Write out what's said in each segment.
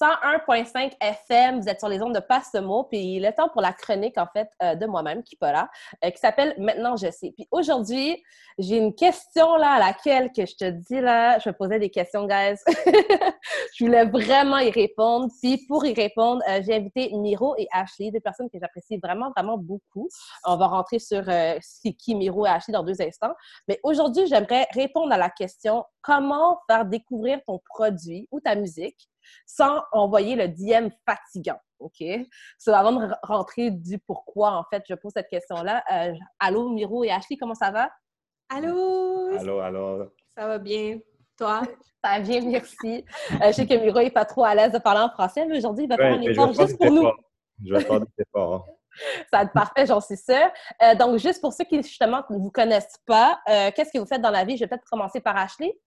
101.5 FM. Vous êtes sur les ondes de Passe-Mot. Puis il est temps pour la chronique, en fait, euh, de moi-même, qui là, euh, qui s'appelle Maintenant je sais. Puis aujourd'hui, j'ai une question là à laquelle que je te dis là, je me posais des questions, guys. je voulais vraiment y répondre. Puis pour y répondre, euh, j'ai invité Miro et Ashley, deux personnes que j'apprécie vraiment, vraiment beaucoup. On va rentrer sur c'est qui Miro et Ashley dans deux instants. Mais aujourd'hui, j'aimerais répondre à la question comment faire découvrir ton produit ou ta musique sans envoyer le DM fatigant. OK? So, avant de rentrer du pourquoi, en fait, je pose cette question-là. Euh, allô, Miro et Ashley, comment ça va? Allô? Allô, allô. Ça va bien. Toi? Ça va bien, merci. Euh, je sais que Miro n'est pas trop à l'aise de parler en français, mais aujourd'hui, il va faire un effort juste pour nous. Je vais faire des efforts. Ça va être parfait, j'en suis sûre. Euh, donc, juste pour ceux qui, justement, ne vous connaissent pas, qu'est-ce que vous faites dans la vie? Je vais peut-être commencer par Ashley.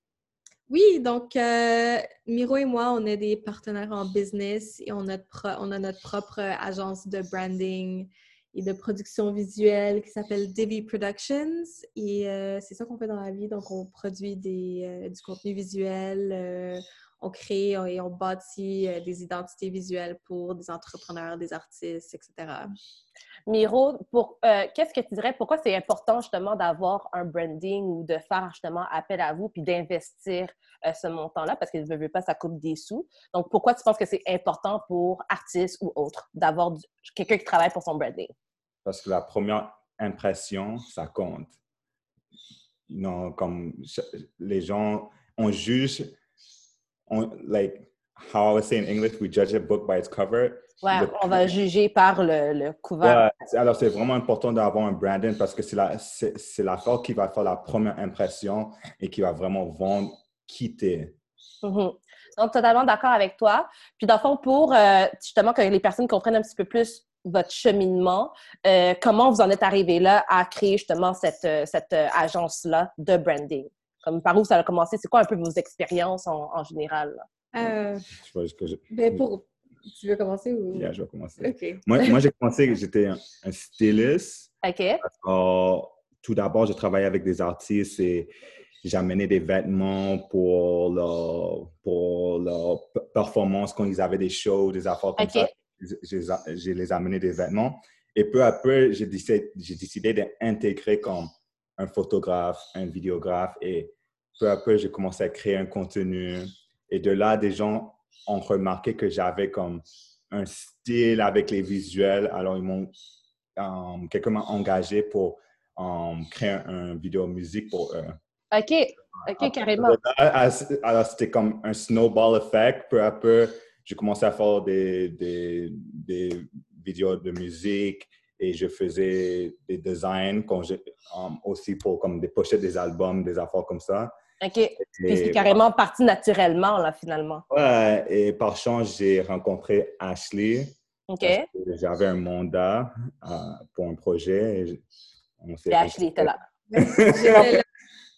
Oui, donc euh, Miro et moi, on est des partenaires en business et on a, notre propre agence de branding et de production visuelle qui s'appelle Divi Productions. Et euh, c'est ça qu'on fait dans la vie. Donc, on produit euh, du contenu visuel, on crée et on bâtit des identités visuelles pour des entrepreneurs, des artistes, etc. Miro, pour euh, qu'est-ce que tu dirais, pourquoi c'est important justement d'avoir un branding ou de faire justement appel à vous puis d'investir euh, ce montant-là? Parce que ne veut pas, ça coûte des sous. Donc, pourquoi tu penses que c'est important pour artistes ou autres d'avoir quelqu'un qui travaille pour son branding? Parce que la première impression, ça compte. Non, comme les gens, on juge, on, how I would say in English, we judge a book by its cover. Ouais, on va juger par le, le couvert. alors, c'est vraiment important d'avoir un branding parce que c'est la, c'est, qui va faire la première impression et qui va vraiment vendre qui t'es. Mm-hmm. Donc, totalement d'accord avec toi. Puis, dans le fond, pour euh, justement que les personnes comprennent un petit peu plus votre cheminement, euh, comment vous en êtes arrivé là à créer justement cette, euh, cette agence-là de branding? Comme par où ça a commencé? C'est quoi un peu vos expériences en, en général? Euh, je... ben pour, tu veux commencer ou? Yeah, je vais commencer. Moi, moi j'ai commencé, j'étais un, styliste. OK. tout d'abord, j'ai travaillé avec des artistes et j'amenais des vêtements pour leur, pour leur performance quand ils avaient des shows, des affaires comme ça. J'ai les amené des vêtements. Et peu à peu, j'ai décidé, décidé d'intégrer comme un photographe, un vidéographe. Et peu à peu, j'ai commencé à créer un contenu. Et de là, des gens ont remarqué que j'avais comme un style avec les visuels. Alors, ils m'ont um, quelqu'un m'a engagé pour um, créer un, vidéo musique pour eux. OK, OK, carrément. Alors, c'était comme un snowball effect. Peu à peu, j'ai commencé à faire des, des, des, vidéos de musique et je faisais des designs um, aussi pour comme des pochettes des albums, des affaires comme ça. OK. Puis c'est carrément parti naturellement, là, finalement. Ouais, et par chance, j'ai rencontré Ashley. OK. J'avais un mandat euh, pour un projet. Et, et Ashley était là.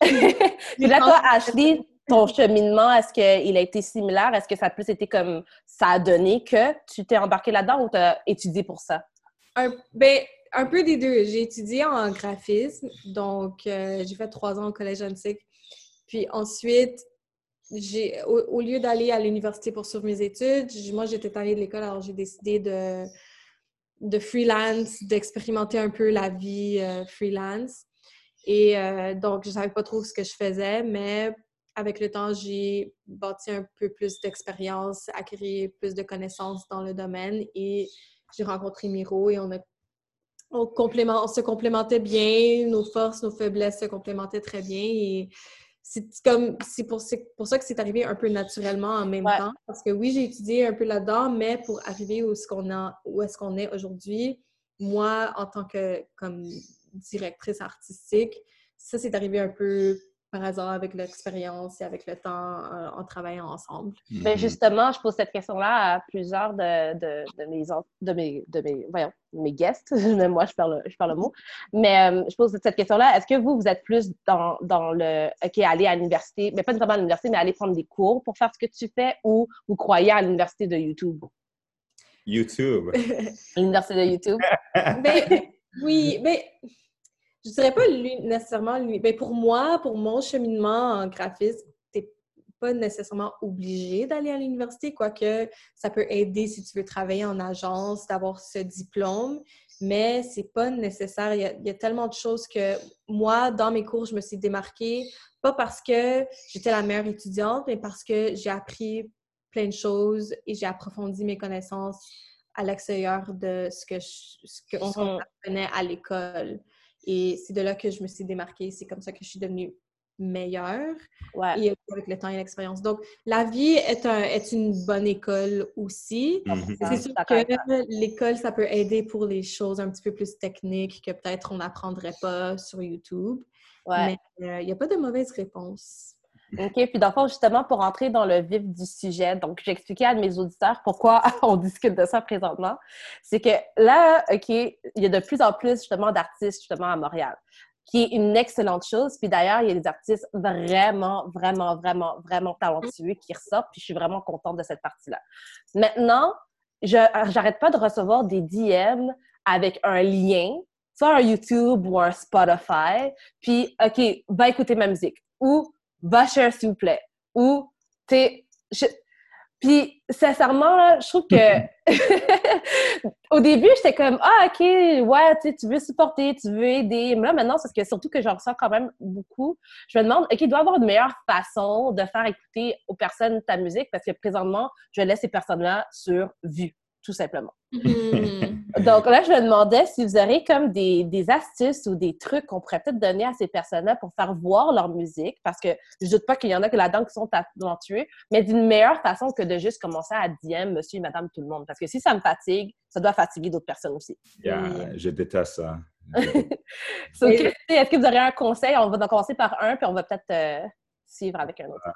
Puis là, toi, Ashley, ton cheminement, est-ce qu'il a été similaire? Est-ce que ça a plus été comme ça a donné que tu t'es embarqué là-dedans ou tu as étudié pour ça? Un, ben, un peu des deux. J'ai étudié en graphisme, donc euh, j'ai fait trois ans au Collège antique. Puis ensuite, j'ai, au, lieu d'aller à l'université pour suivre mes études, moi, j'étais allée de l'école, alors j'ai décidé de, de freelance, d'expérimenter un peu la vie euh, freelance. Et euh, donc, je savais pas trop ce que je faisais, mais avec le temps, j'ai bâti un peu plus d'expérience, acquis plus de connaissances dans le domaine et j'ai rencontré Miro et on a on, on se complémentait bien, nos forces, nos faiblesses se complémentaient très bien et c'est comme c'est pour, pour, ça que c'est arrivé un peu naturellement en même temps. Parce que oui, j'ai étudié un peu là-dedans, mais pour arriver où est-ce qu'on est aujourd'hui, moi, en tant que comme directrice artistique, ça c'est arrivé un peu par hasard avec l'expérience et avec le temps euh, en travaillant ensemble? Bien, justement, je pose cette question-là à plusieurs de, de, de, mes, de, mes, de mes, voyons, mes guests. Moi, je parle, je parle le mot. Mais euh, je pose cette question-là. Est-ce que vous, vous êtes plus dans, dans le OK, aller à l'université, mais pas nécessairement à l'université, mais aller prendre des cours pour faire ce que tu fais ou vous croyez à l'université de YouTube? YouTube. l'université de YouTube? ben, oui, mais je dirais pas nécessairement lui. Ben pour moi, pour mon cheminement en graphisme, pas nécessairement obligé d'aller à l'université, quoique ça peut aider si tu veux travailler en agence, d'avoir ce diplôme, mais c'est pas nécessaire. Il y, a, tellement de choses que moi, dans mes cours, je me suis démarquée, pas parce que j'étais la meilleure étudiante, mais parce que j'ai appris plein de choses et j'ai approfondi mes connaissances à l'extérieur de ce que ce qu'on apprenait à l'école. Et c'est de là que je me suis démarquée. C'est comme ça que je suis devenue meilleure et avec le temps et l'expérience. Donc, la vie est, un, est une bonne école aussi. Mhm. C'est sûr que l'école, ça peut aider pour les choses un petit peu plus techniques que peut-être on n'apprendrait pas sur YouTube. Mais euh, il n'y a pas de mauvaise réponse. OK. Puis, dans justement, pour entrer dans le vif du sujet, donc, j'expliquais à mes auditeurs pourquoi on discute de ça présentement. C'est que là, OK, il y a de plus en plus, justement, d'artistes, justement, à Montréal qui est une excellente chose. Puis d'ailleurs, il y a des artistes vraiment, vraiment, vraiment, vraiment talentueux qui ressortent, puis je suis vraiment contente de cette partie-là. Maintenant, je j'arrête pas de recevoir des DM avec un lien, soit un YouTube ou un Spotify, puis OK, va écouter ma musique, ou share s'il vous plaît, ou t'es... Puis, sincèrement, je trouve que au début, j'étais comme Ah, OK, ouais, tu, tu veux supporter, tu veux aider. Mais là, maintenant, c'est que surtout que j'en ressens quand même beaucoup. Je me demande, OK, il doit y avoir une meilleure façon de faire écouter aux personnes ta musique parce que présentement, je laisse ces personnes-là sur vue tout simplement. Mhm. Donc là, je me demandais si vous auriez comme des, des astuces ou des trucs qu'on pourrait peut-être donner à ces personnes-là pour faire voir leur musique, parce que je doute pas qu'il y en a que là-dedans qui sont talentueux, mais d'une meilleure façon que de juste commencer à DM monsieur et madame tout le monde. Parce que si ça me fatigue, ça doit fatiguer d'autres personnes aussi. je déteste ça. Est-ce que vous auriez un conseil? On va donc commencer par un, puis on va peut-être euh, suivre avec un autre.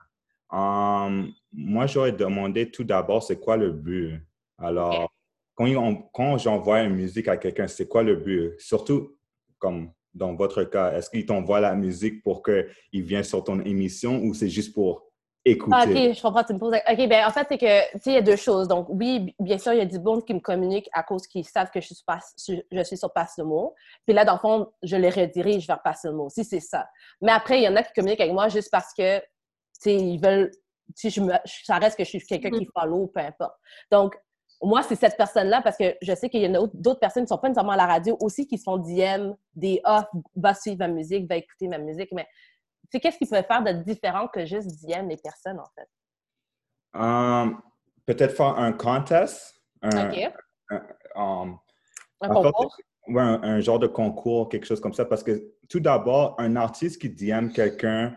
Um, moi, j'aurais demandé tout d'abord, c'est quoi le but? Alors, quand, j'envoie une musique à quelqu'un, c'est quoi le but? Surtout, comme dans votre cas, est-ce qu'il t'envoie la musique pour qu'il vienne sur ton émission ou c'est juste pour écouter? Ah, OK, je comprends, tu me poses. OK, bien, en fait, c'est que, tu sais, il y a deux choses. Donc, oui, bien sûr, il y a du monde qui me communique à cause qu'ils savent que je suis, je suis sur Passe le mot. Puis là, dans le fond, je les redirige vers Passe. Si c'est ça. Mais après, il y en a qui communiquent avec moi juste parce que, tu sais, ils veulent si je me, ça reste que je suis quelqu'un qui mm. follow, peu importe. Donc, moi, c'est cette personne-là parce que je sais qu'il y en a d'autres personnes qui ne sont pas nécessairement à la radio aussi qui se font DM des Ah, va suivre ma musique, va écouter ma musique. Mais tu qu'est-ce qui peut faire de différent que juste DM les personnes, en fait? Um, peut-être faire un contest. Un, OK. Un, um, concours? un, genre de concours, quelque chose comme ça. Parce que tout d'abord, un artiste qui DM quelqu'un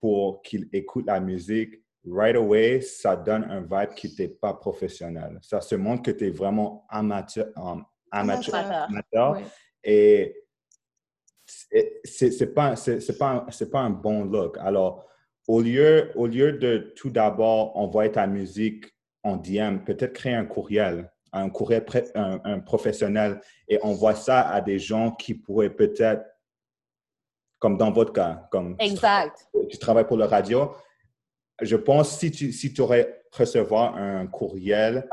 pour qu'il écoute la musique, right away, ça donne un vibe qui n'était pas professionnel. Ça se montre que tu es vraiment amateur. Um, amateur, amateur Et c'est pas, pas, pas un bon look. Alors, au lieu, au lieu de tout d'abord envoyer ta musique en DM, peut-être créer un courriel, un courriel un, professionnel et envoie ça à des gens qui pourraient peut-être, comme dans votre cas, comme exact. tu travailles pour la radio, je pense si tu si aurais recevoir un courriel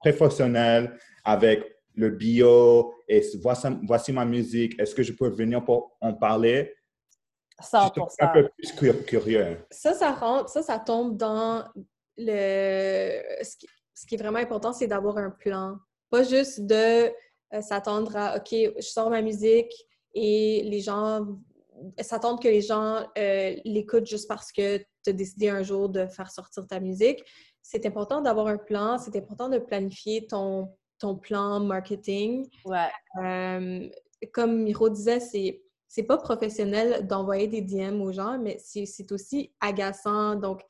professionnel avec le bio et voici, voici ma musique, est-ce que je peux venir pour en parler? 100%. un peu plus curieux. Ça, ça rentre, ça, ça tombe dans le. Ce qui, ce qui est vraiment important, c'est d'avoir un plan. Pas juste de euh, s'attendre à OK, je sors ma musique et les gens s'attendre que les gens euh, l'écoutent juste parce que tu as décidé un jour de faire sortir ta musique. C'est important d'avoir un plan, c'est important de planifier ton, ton plan marketing. Ouais. Euh, comme Miro disait, c'est c'est pas professionnel d'envoyer des DM aux gens, mais c'est aussi agaçant. Donc,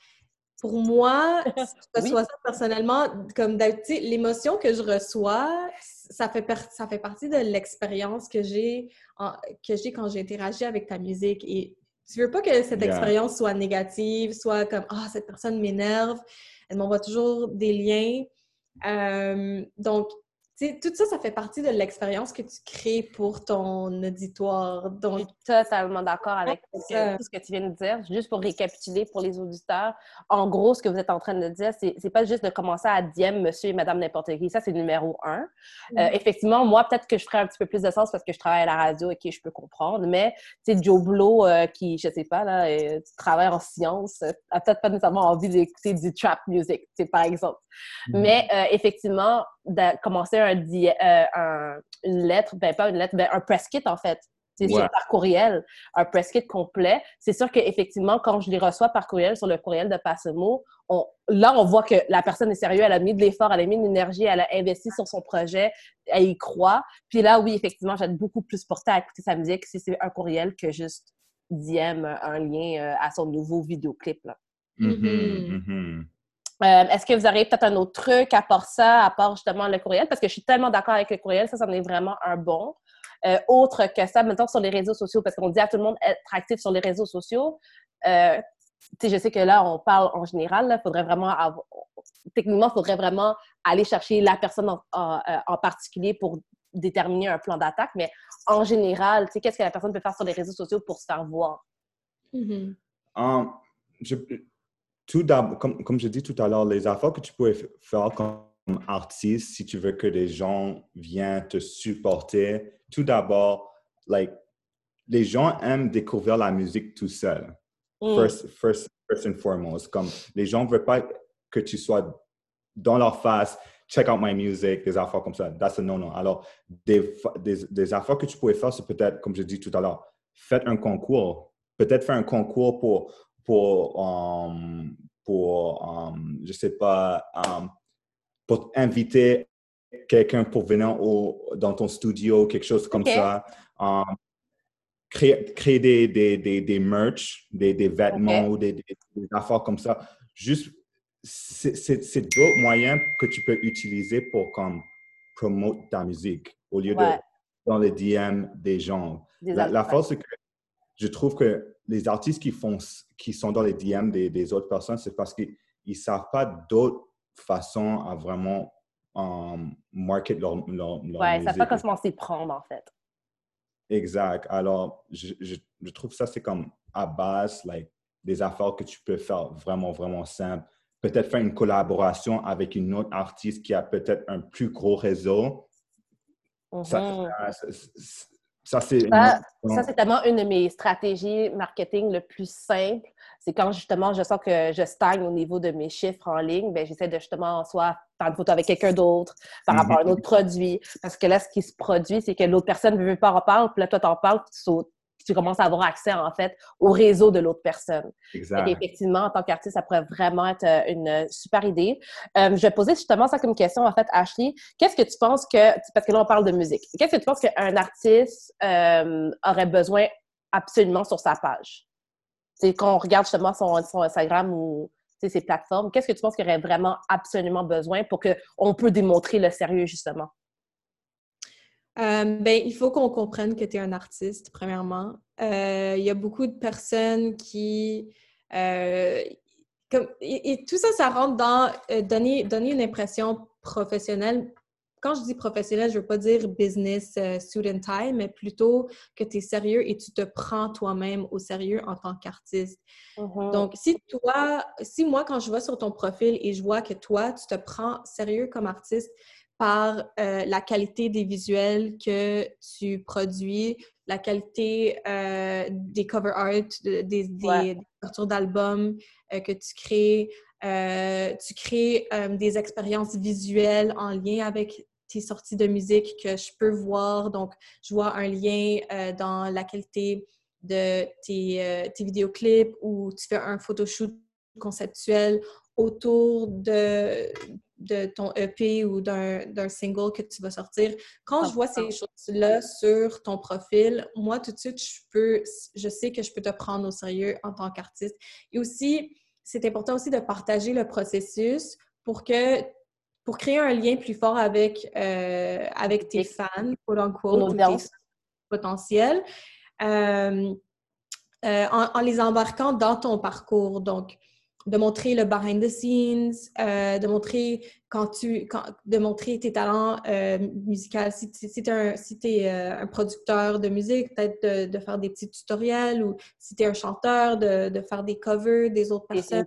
pour moi, que ce soit ça personnellement, comme d'habitude, l'émotion que je reçois, ça fait, ça fait partie de l'expérience que j'ai que j'ai quand j'interagis avec ta musique. Et tu veux pas que cette expérience soit négative, soit comme Ah, cette personne m'énerve. Elle m'envoie toujours des liens. Euh, donc, tout ça, ça fait partie de l'expérience que tu crées pour ton auditoire. Donc... Je suis totalement d'accord avec tout ce que tu viens de dire. Juste pour récapituler pour les auditeurs, en gros, ce que vous êtes en train de dire, c'est pas juste de commencer à DM monsieur et madame n'importe qui. Ça, c'est numéro un. Euh, effectivement, moi, peut-être que je ferais un petit peu plus de sens parce que je travaille à la radio et que je peux comprendre. Mais, tu sais, Joe Blow, euh, qui, je sais pas, là, et, travaille en sciences, a peut-être pas nécessairement envie d'écouter du trap music, par exemple. Mm. Mais, euh, effectivement, de commencer euh, un, une lettre, ben pas une lettre, ben un press kit en fait. C'est par courriel, un press kit complet. C'est sûr qu'effectivement, quand je les reçois par courriel sur le courriel de Passemo, on, là, on voit que la personne est sérieuse, elle a mis de l'effort, elle a mis de l'énergie, elle a investi sur son projet, elle y croit. Puis là, oui, effectivement, j'aime beaucoup plus porter à écouter sa musique si c'est un courriel que juste DM un lien euh, à son nouveau vidéoclip. Là. Mm-hmm. Euh, est-ce que vous auriez peut-être un autre truc à part ça, à part justement le courriel? Parce que je suis tellement d'accord avec le courriel, ça, ça en est vraiment un bon. Euh, autre que ça, maintenant sur les réseaux sociaux, parce qu'on dit à tout le monde être actif sur les réseaux sociaux. Euh, je sais que là, on parle en général, faudrait vraiment avoir, techniquement, il faudrait vraiment aller chercher la personne en, particulier pour déterminer un plan d'attaque, mais en général, qu'est-ce que la personne peut faire sur les réseaux sociaux pour se faire voir? Mm-hmm. Um, je, tout comme, comme je dis tout à l'heure, les affaires que tu peux faire comme artiste, si tu veux que les gens viennent te supporter, tout d'abord, like, les gens aiment découvrir la musique tout seul. Mm. First, first, first and foremost. Comme les gens ne veulent pas que tu sois dans leur face, check out my music, des affaires comme ça. That's a no-no. Alors, des, des, des, affaires que tu pourrais faire, c'est peut-être, comme je dis tout à l'heure, faites un concours. Peut-être faire un concours pour pour, um, pour um, je sais pas, um, pour inviter quelqu'un pour venir au, dans ton studio, quelque chose comme ça. créer, créer des, des, des, des merch, des, des vêtements ou des, des, affaires comme ça. Juste, c'est d'autres moyens que tu peux utiliser pour comme promouvoir ta musique au lieu de dans les DM des gens. la, la force, c'est que je trouve que les artistes qui, font, qui sont dans les DM des, des autres personnes, c'est parce qu'ils ne savent pas d'autres façons à vraiment um, market leur, leur, leur ouais, ils ne savent pas comment s'y prendre, en fait. Exact. Alors, je, je, trouve ça, c'est comme à base, like, des affaires que tu peux faire vraiment, vraiment simple. Peut-être faire une collaboration avec une autre artiste qui a peut-être un plus gros réseau. ça, mm-hmm. Ça, c'est ça, c'est tellement une de mes stratégies marketing le plus simple. C'est quand justement je sens que je stagne au niveau de mes chiffres en ligne, ben j'essaie de justement soit faire une photo avec quelqu'un d'autre par rapport à un mm-hmm. autre produit. Parce que là, ce qui se produit, c'est que l'autre personne ne veut pas en parler, puis là, toi, t'en parles, tu sautes tu commences à avoir accès, en fait, au réseau de l'autre personne. Exact. effectivement, en tant qu'artiste, ça pourrait vraiment être euh, une super idée. Euh, je vais poser justement ça comme question, en fait, Ashley. Qu'est-ce que tu penses que, parce que là, on parle de musique, qu'est-ce que tu penses qu'un artiste euh, aurait besoin absolument sur sa page? C'est qu'on regarde justement son, son Instagram ou ses plateformes, qu'est-ce que tu penses qu'il aurait vraiment absolument besoin pour qu'on peut démontrer le sérieux, justement? Euh, ben, il faut qu'on comprenne que tu es un artiste, premièrement. Euh, il y a beaucoup de personnes qui... Euh, comme, et, tout ça, ça rentre dans donner, donner une impression professionnelle. Quand je dis professionnel, je ne veux pas dire business student time, mais plutôt que tu es sérieux et tu te prends toi-même au sérieux en tant qu'artiste. Mm-hmm. Donc, si toi, si moi, quand je vois sur ton profil et je vois que toi, tu te prends sérieux comme artiste, par euh, la qualité des visuels que tu produis, la qualité euh, des cover art, des, des, d'albums euh, que tu crées. tu crées des expériences visuelles en lien avec tes sorties de musique que je peux voir. Donc, je vois un lien dans la qualité de tes, tes vidéoclips ou tu fais un photoshoot conceptuel autour de, de ton EP ou d'un single que tu vas sortir. Quand je vois ces choses-là sur ton profil, moi, tout de suite, je peux, je sais que je peux te prendre au sérieux en tant qu'artiste. Et aussi, c'est important aussi de partager le processus pour que pour créer un lien plus fort avec, euh, avec tes fans, quote unquote, tes potentiels, euh, euh, en, en, les embarquant dans ton parcours. Donc, de montrer le behind the scenes, euh, de montrer quand tu, quand, de montrer tes talents euh, musicaux. Si, si tu es, un, si es un producteur de musique, peut-être de, de, faire des petits tutoriels ou si tu es un chanteur, de, de, faire des covers des autres personnes.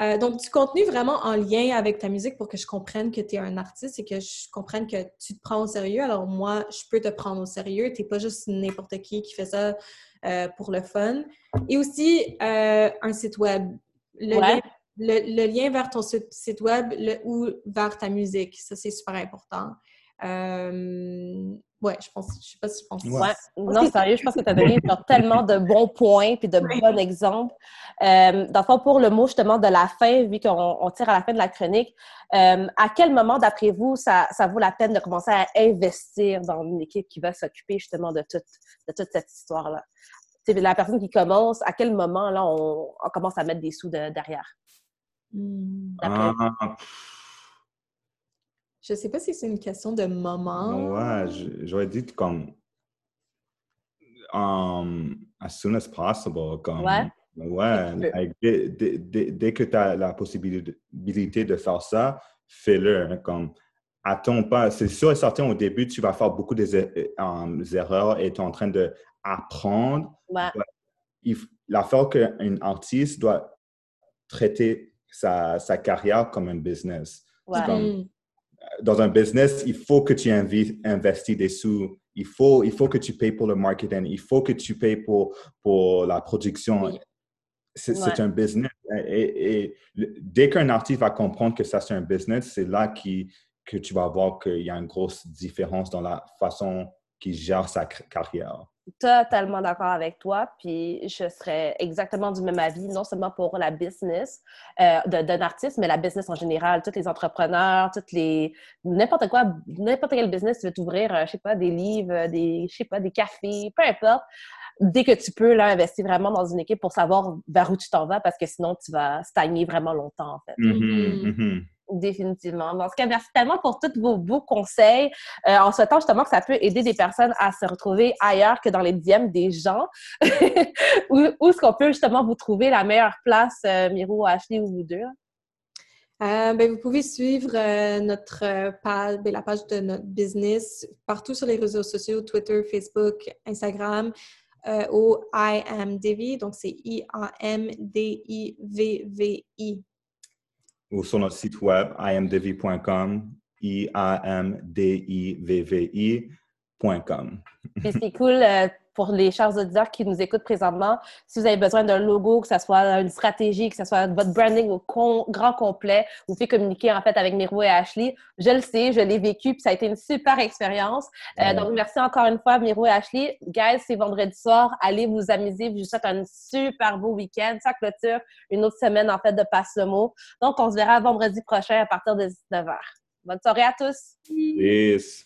Euh, donc, du contenu vraiment en lien avec ta musique pour que je comprenne que tu es un artiste et que je comprenne que tu te prends au sérieux. Alors, moi, je peux te prendre au sérieux. Tu n'es pas juste n'importe qui qui fait ça euh, pour le fun. Et aussi, euh, un site web. Le, lien, le, lien, vers ton site web ou vers ta musique. Ça, c'est super important. Ouais, je pense, je sais pas si je pense. Ouais. Non, sérieux, je pense que tu as donné tellement de bons points et de bons exemples. Euh, dans le fond, pour le mot justement de la fin, vu qu'on tire à la fin de la chronique, euh, à quel moment, d'après vous, ça, ça, vaut la peine de commencer à investir dans une équipe qui va s'occuper justement de toute, de toute cette histoire-là? La personne qui commence, à quel moment là on, commence à mettre des sous derrière? Hmm. Je sais pas si c'est une question de moment. Ouais, j'aurais dit comme um, as soon as possible. Comme, ouais. Ouais, dès, que tu as la possibilité de faire ça, fais-le. Hein, comme, attends pas. C'est sûr et certain, au début, tu vas faire beaucoup des um, erreurs et tu es en train d'apprendre. Ouais. L'affaire qu'un artiste doit traiter sa, sa, carrière comme un business. Ouais. Comme, dans un business, il faut que tu investis des sous. Il faut, il faut que tu payes pour le marketing. Il faut que tu payes pour, pour la production. C'est un business. Et, dès qu'un artiste va comprendre que ça, c'est un business, c'est là qui, que tu vas voir qu'il y a une grosse différence dans la façon qu'il gère sa carrière totalement d'accord avec toi, puis je serais exactement du même avis, non seulement pour la business euh, d'un artiste, mais la business en général, tous les entrepreneurs, toutes les n'importe quoi, n'importe quel business tu veux t'ouvrir, euh, je sais pas, des livres, des, je sais pas, des cafés, peu importe. Dès que tu peux, là, investir vraiment dans une équipe pour savoir vers où tu t'en vas, parce que sinon, tu vas stagner vraiment longtemps, en fait. Mm-hmm, mm-hmm. Mm-hmm. Définitivement. En tout cas, merci tellement pour tous vos beaux conseils. Euh, en souhaitant justement que ça peut aider des personnes à se retrouver ailleurs que dans les DM des gens. où, est-ce qu'on peut justement vous trouver la meilleure place, euh, Miro, Ashley ou vous deux? Euh, ben, vous pouvez suivre notre page, ben, la page de notre business partout sur les réseaux sociaux, Twitter, Facebook, Instagram, au I am Divi. Donc, c'est I-A-M-D-I-V-V-I ou sur notre site web imdvi.com, I-A-M-D-I-V-V-I.com. Puis c'est cool euh, pour les chers auditeurs qui nous écoutent présentement. Si vous avez besoin d'un logo, que ce soit une stratégie, que ce soit votre branding au grand complet, vous pouvez communiquer en fait avec Miro et Ashley. Je le sais, je l'ai vécu, puis ça a été une super expérience. Euh, donc, merci encore une fois, Miro et Ashley. Guys, c'est vendredi soir. Allez vous amuser. Je vous souhaite un super beau week-end. Ça clôture une autre semaine en fait de Passe le mot. Donc, on se verra vendredi prochain à partir de 19h. Bonne soirée à tous. Peace.